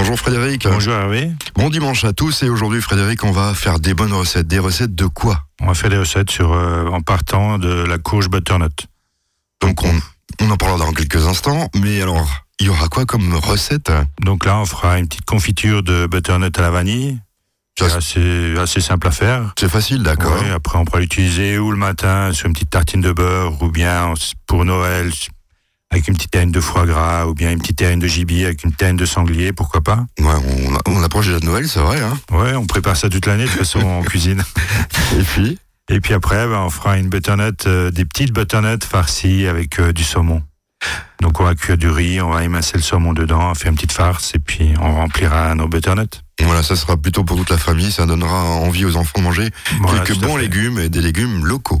Bonjour Frédéric. Bonjour Hervé. Bon dimanche à tous et aujourd'hui Frédéric, on va faire des bonnes recettes. Des recettes de quoi? On va faire des recettes sur, euh, en partant de la courge butternut. Donc on, on en parlera dans quelques instants, mais alors il y aura quoi comme recette? Donc là, on fera une petite confiture de butternut à la vanille. C'est assez, assez simple à faire. C'est facile, d'accord. Ouais, après, on pourra l'utiliser ou le matin sur une petite tartine de beurre, ou bien pour Noël avec une petite terrine de foie gras, ou bien une petite terrine de gibier avec une terrine de sanglier, pourquoi pas? Ouais, on, on approche déjà de Noël, c'est vrai. Hein Ouais, on prépare ça toute l'année de toute façon en cuisine. et puis? Et puis après, ben, on fera une butternut, euh, des petites butternuts farcies avec euh, du saumon. Donc on va cuire du riz, on va émincer le saumon dedans, on fait une petite farce et puis on remplira nos butternuts. Voilà, ça sera plutôt pour toute la famille, ça donnera envie aux enfants de manger Voilà, quelques bons légumes et des légumes locaux.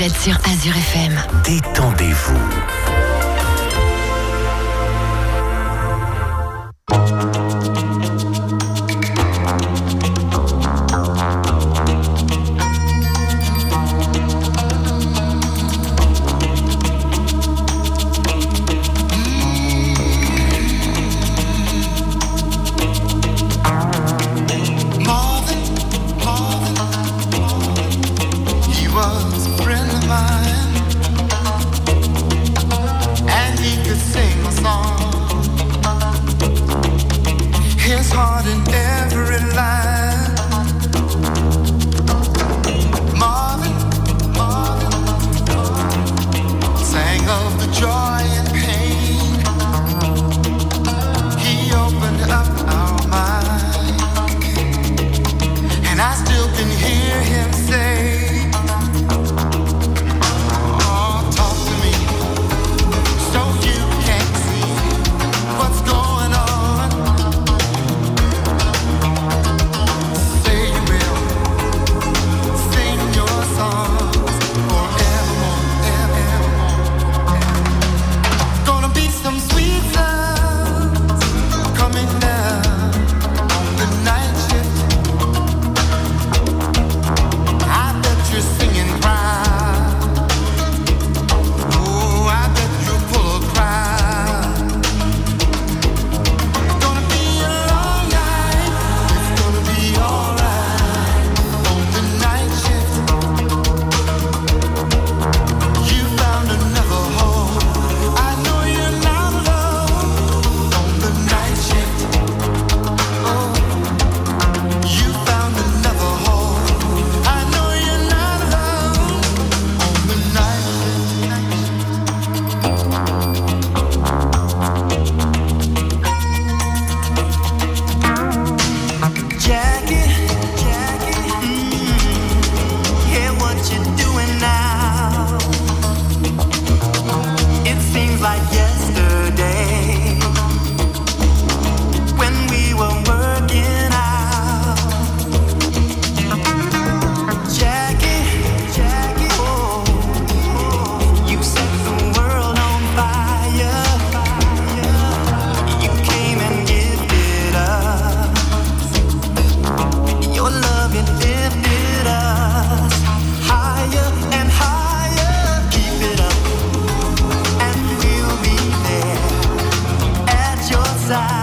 Vous êtes sur Azure FM. Détendez-vous. him say pasar.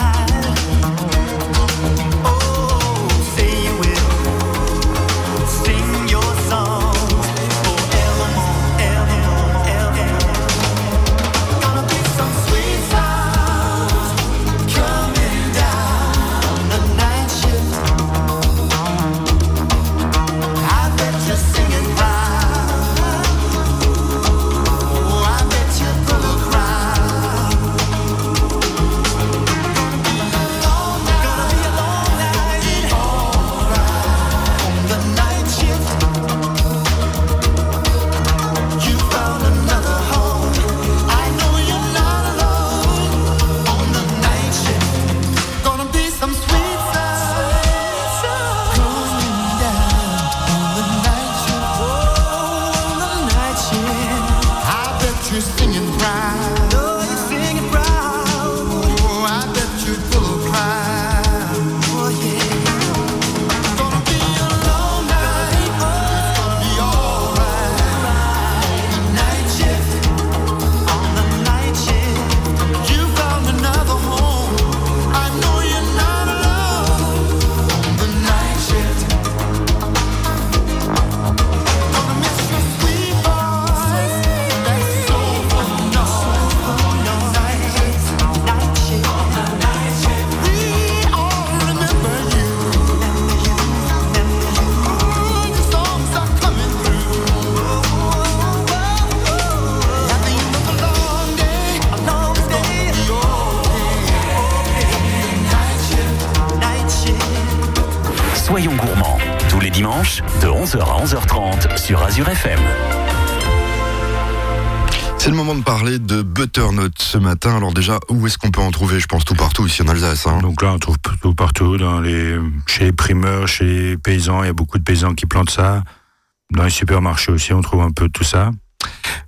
De sur Azure FM. C'est le moment de parler de butternut ce matin. Alors déjà, où est-ce qu'on peut en trouver? Je pense tout partout ici en Alsace. Hein. Donc là, on trouve tout partout, dans les, chez les primeurs, chez les paysans. Il y a beaucoup de paysans qui plantent ça. Dans les supermarchés aussi, on trouve un peu tout ça.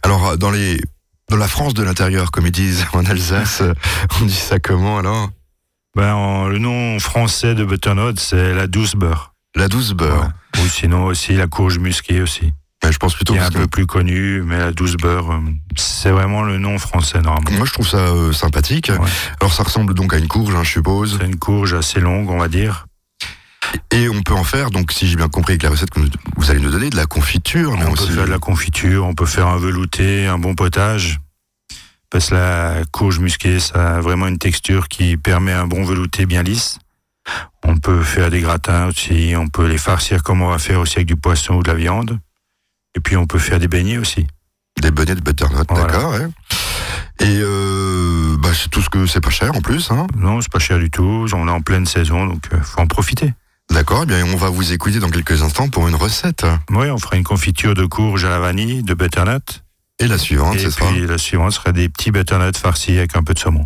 Alors dans les dans la France de l'intérieur, comme ils disent en Alsace, on dit ça comment alors? Ben, Le nom français de butternut, c'est la douce beurre. La douce beurre. Ou sinon aussi la courge musquée aussi. je pense plutôt. Qui est un peu plus connu, mais la douce beurre, euh, c'est vraiment le nom français normalement. Moi, je trouve ça euh, sympathique. Alors, ça ressemble donc à une courge, hein, je suppose. C'est une courge assez longue, on va dire. Et on peut en faire, donc si j'ai bien compris avec la recette que vous allez nous donner, de la confiture. on peut faire de la confiture, on peut faire un velouté, un bon potage. Parce que la courge musquée, ça a vraiment une texture qui permet un bon velouté bien lisse. On peut faire des gratins aussi, on peut les farcir comme on va faire aussi avec du poisson ou de la viande. Et puis on peut faire des beignets aussi. Des beignets de butternut, d'accord. Et euh, bah, c'est tout ce que c'est pas cher en plus. Hein non, c'est pas cher du tout. On est en pleine saison, donc il euh, faut en profiter. D'accord, eh bien on va vous écouter dans quelques instants pour une recette. Oui, on fera une confiture de courge à la vanille, de butternut. Et la suivante, c'est ça. Et la suivante serait des petits butternuts farcis avec un peu de saumon.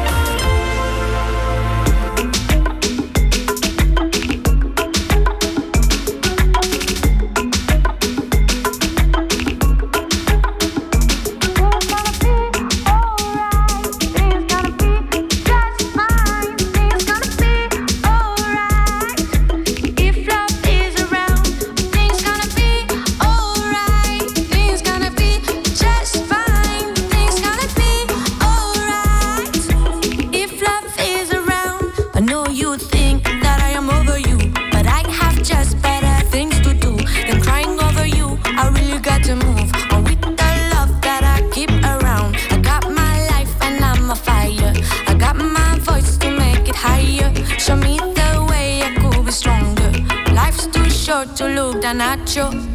Nacho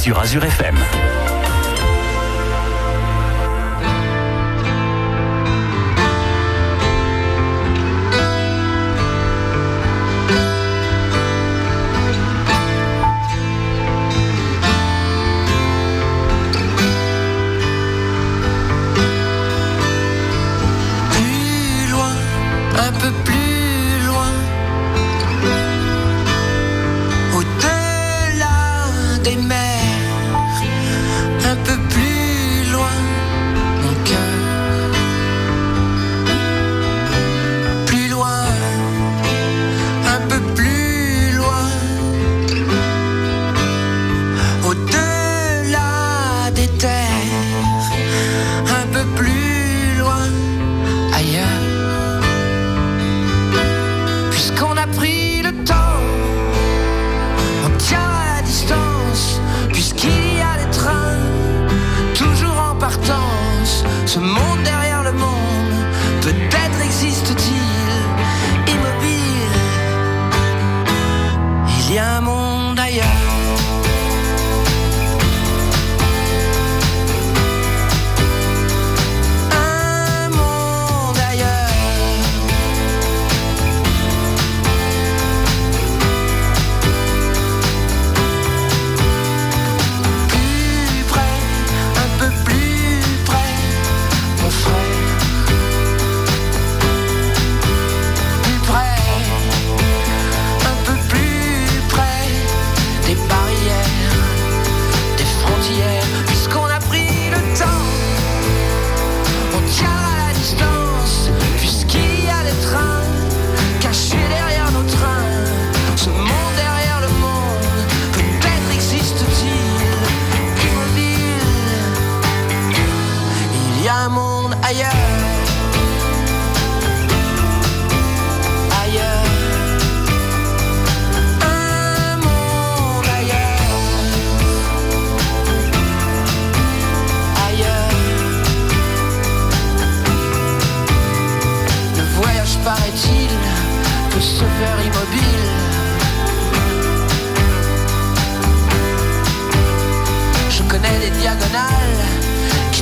sur Azure FM.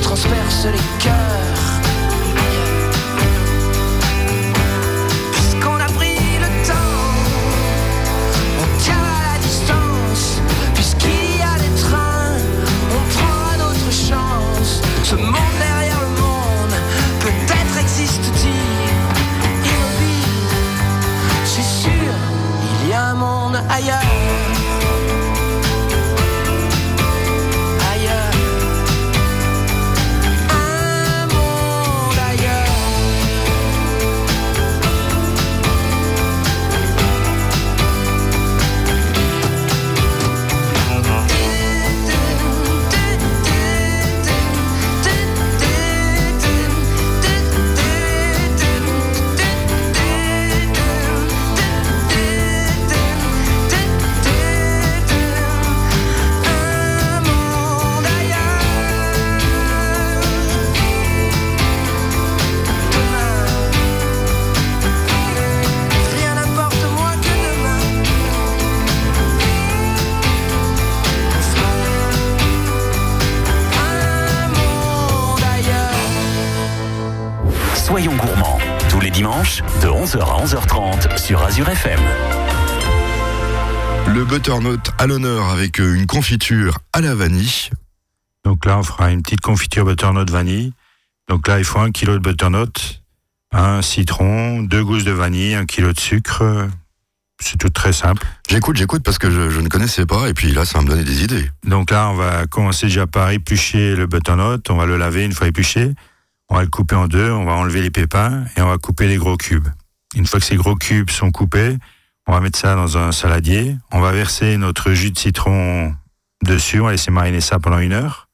Qui transpercent les cœurs. 11h à 11h30 sur Azure FM. Le butternut à l'honneur avec euh, une confiture à la vanille. Donc là, on fera une petite confiture butternut vanille. Donc là, il faut un kilo de butternut, un citron, deux gousses de vanille, un kilo de sucre. C'est tout très simple. J'écoute, j'écoute parce que je, je ne connaissais pas et puis là, ça va me donner des idées. Donc là, on va commencer déjà par éplucher le butternut. On va le laver une fois épluché. On va le couper en deux. On va enlever les pépins et on va couper les gros cubes. Une fois que ces gros cubes sont coupés, on va mettre ça dans un saladier. On va verser notre jus de citron dessus. On va laisser mariner ça pendant une heure.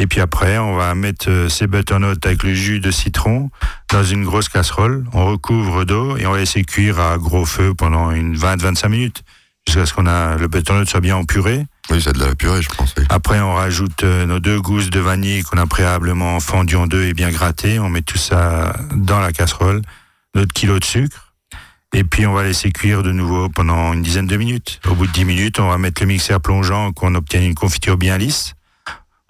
Et puis après, on va mettre euh, ces butternuts avec le jus de citron dans une grosse casserole. On recouvre d'eau et on va laisser cuire à gros feu pendant une 20-25 minutes jusqu'à ce qu'on a le butternut soit bien en purée. Oui, c'est de la purée, je pense. oui. Après, on rajoute euh, nos deux gousses de vanille qu'on a préalablement fendues en deux et bien grattées. On met tout ça dans la casserole, notre kilo de sucre. Et puis on va laisser cuire de nouveau pendant une dizaine de minutes. Au bout de 10 minutes, on va mettre le mixeur plongeant qu'on obtienne une confiture bien lisse.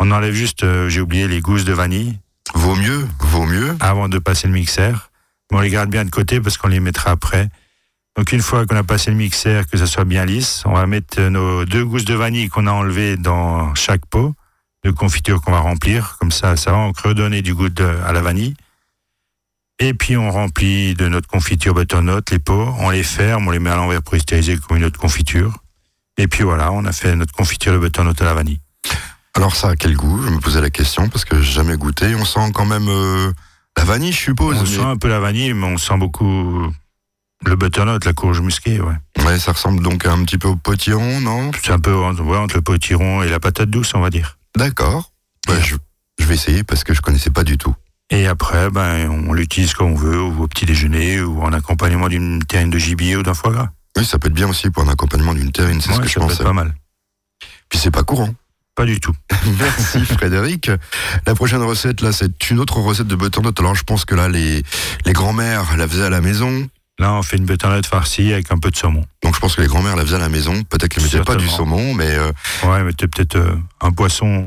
On enlève juste, euh, j'ai oublié, les gousses de vanille Vaut mieux, vaut mieux. avant de passer le mixeur. Mais on les garde bien de côté parce qu'on les mettra après. Donc une fois qu'on a passé le mixeur, que ça soit bien lisse, on va mettre nos deux gousses de vanille qu'on a enlevées dans chaque pot de confiture qu'on va remplir. Comme ça, ça va redonner du goût de- à la vanille. Et puis on remplit de notre confiture butternut les pots, on les ferme, on les met à l'envers pour stériliser comme une autre confiture. Et puis voilà, on a fait notre confiture de butternut à la vanille. Alors ça a quel goût? Je me posais la question parce que j'ai jamais goûté. On sent quand même euh, la vanille, je suppose. On mais- sent un peu la vanille, mais on sent beaucoup le butternut, la courge musquée, ouais. Ouais, ça ressemble donc un petit peu au potiron, non? C'est un peu entre, ouais, entre le potiron et la patate douce, on va dire. D'accord. Ouais, je, je vais essayer parce que je connaissais pas du tout. Et après, ben, on l'utilise comme on veut, ou au petit déjeuner, ou en accompagnement d'une terrine de gibier ou d'un foie gras. Oui, ça peut être bien aussi pour un accompagnement d'une terrine, c'est ce que je ça peut être pensais. pas mal. Puis c'est pas courant. Pas du tout. Merci Frédéric. La prochaine recette, là, c'est une autre recette de butternut. Alors je pense que là, les, les grands-mères la faisaient à la maison. Là, on fait une butternut farcie avec un peu de saumon. Donc je pense que les grands-mères la faisaient à la maison. Peut-être qu'elles mettaient pas du saumon, mais euh, Ouais, mais t'es peut-être euh, un poisson.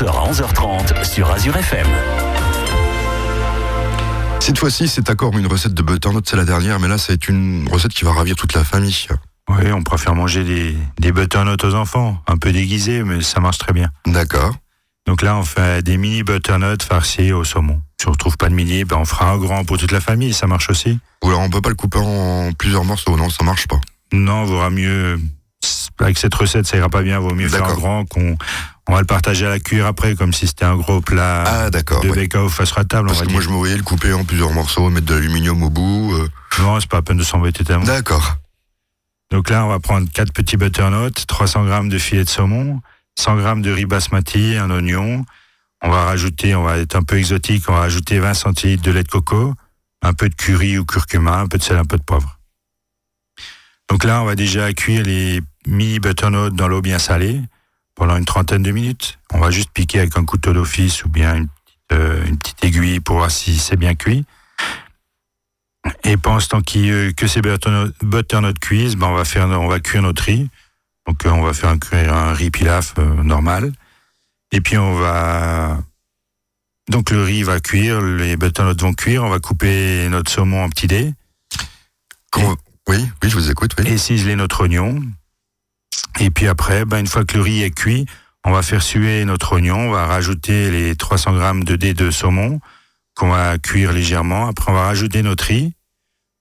11h à 11h30 sur Azure FM. Cette fois-ci, c'est encore une recette de butternut, c'est la dernière, mais là, c'est une recette qui va ravir toute la famille. Oui, on préfère manger des, des butternuts aux enfants, un peu déguisés, mais ça marche très bien. D'accord. Donc là, on fait des mini butternuts farcis au saumon. Si on trouve pas de mini, ben on fera un grand pour toute la famille, ça marche aussi. Ou alors, on peut pas le couper en plusieurs morceaux, non, ça marche pas. Non, vaudra mieux, avec cette recette, ça ira pas bien, vaut mieux faire un grand qu'on on va le partager à la cuire après, comme si c'était un gros plat Ah, d'accord. de ouais. bacon face à table, on Parce va que dire. moi, je me voyais le couper en plusieurs morceaux, mettre de l'aluminium au bout. euh, Non, c'est pas la peine de s'embêter tellement. D'accord. Donc là, on va prendre 4 petits butternuts, 300 grammes de filets de saumon, 100 grammes de riz basmati, un oignon. On va rajouter, on va être un peu exotique, on va rajouter 20 centilitres de lait de coco, un peu de curry ou curcuma, un peu de sel, un peu de poivre. Donc là, on va déjà cuire les mini butternuts dans l'eau bien salée pendant une trentaine de minutes. On va juste piquer avec un couteau d'office ou bien une petite, euh, une petite aiguille pour voir si c'est bien cuit. Et pendant ce temps qui, euh, que ces butternuts, butternuts cuisent, ben on va faire, on va cuire notre riz. Donc euh, on va faire un, cuire un riz pilaf normal. Et puis on va donc le riz va cuire, les butternuts vont cuire. On va couper notre saumon en petits dés Oui, oui, je vous écoute, oui. et ciseler notre oignon. Et puis après, ben, une fois que le riz est cuit, on va faire suer notre oignon. On va rajouter les 300 grammes de dés de saumon qu'on va cuire légèrement. Après, on va rajouter notre riz.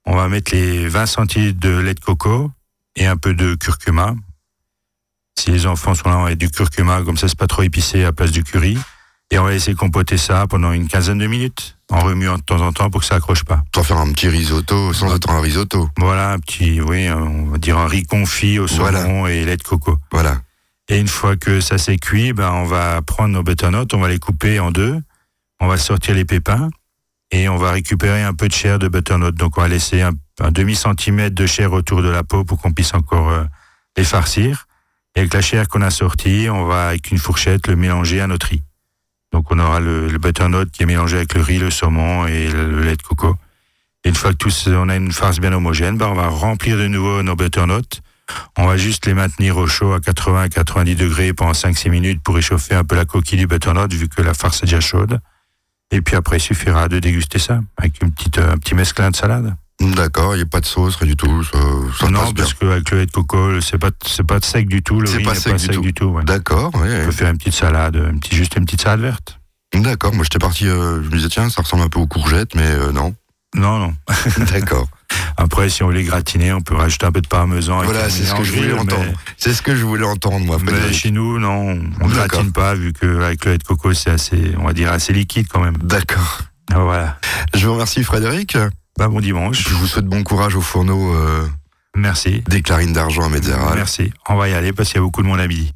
On va mettre les 20 centilitres de lait de coco et un peu de curcuma. Si les enfants sont là, on va mettre du curcuma, comme ça c'est pas trop épicé à la place du curry. Et on va laisser compoter ça pendant une quinzaine de minutes, en remuant de temps en temps pour que ça accroche pas. Va faire un petit risotto sans être un risotto. Voilà, un petit, oui, on va dire un riz confit au saumon Voilà. et lait de coco. Voilà. Et une fois que ça s'est cuit, ben, on va prendre nos butternuts, on va les couper en deux, on va sortir les pépins et on va récupérer un peu de chair de butternut. Donc on va laisser un, un demi centimètre de chair autour de la peau pour qu'on puisse encore euh, les farcir. Et avec la chair qu'on a sortie, on va avec une fourchette le mélanger à notre riz. Donc on aura le, le butternut qui est mélangé avec le riz, le saumon et le, lait de coco. Et une fois que tous, on a une farce bien homogène, ben on va remplir de nouveau nos butternuts. On va juste les maintenir au chaud à 80 à 90 degrés pendant 5-6 minutes pour réchauffer un peu la coquille du butternut vu que la farce est déjà chaude. Et puis après, il suffira de déguster ça avec une petite, un petit mesclin de salade. D'accord, il n'y a pas de sauce, rien du tout. Ça, ça non, parce qu'avec le lait de coco, c'est pas, c'est pas sec du tout. Le C'est pas sec pas du sec tout. du tout. ouais. D'accord, On ouais. peut faire une petite salade, une petite, juste une petite salade verte. D'accord, moi j'étais parti, euh, je me disais tiens, ça ressemble un peu aux courgettes, mais euh, non. Non, non. D'accord. Après, si on veut les gratiner, on peut rajouter un peu de parmesan. avec voilà, c'est ce que je voulais mais- entendre. C'est ce que je voulais entendre, moi, Mais Frédéric. chez nous, non, on ne gratine pas, vu qu'avec le lait de coco, c'est assez, on va dire, assez liquide quand même. D'accord. Ah, Voilà. Je vous remercie, Frédéric. Bah, bon dimanche. Je vous souhaite bon courage au fourneau euh, Merci. des clarines d'argent à Metzeral. Merci. On va y aller parce qu'il y a beaucoup de monde à midi.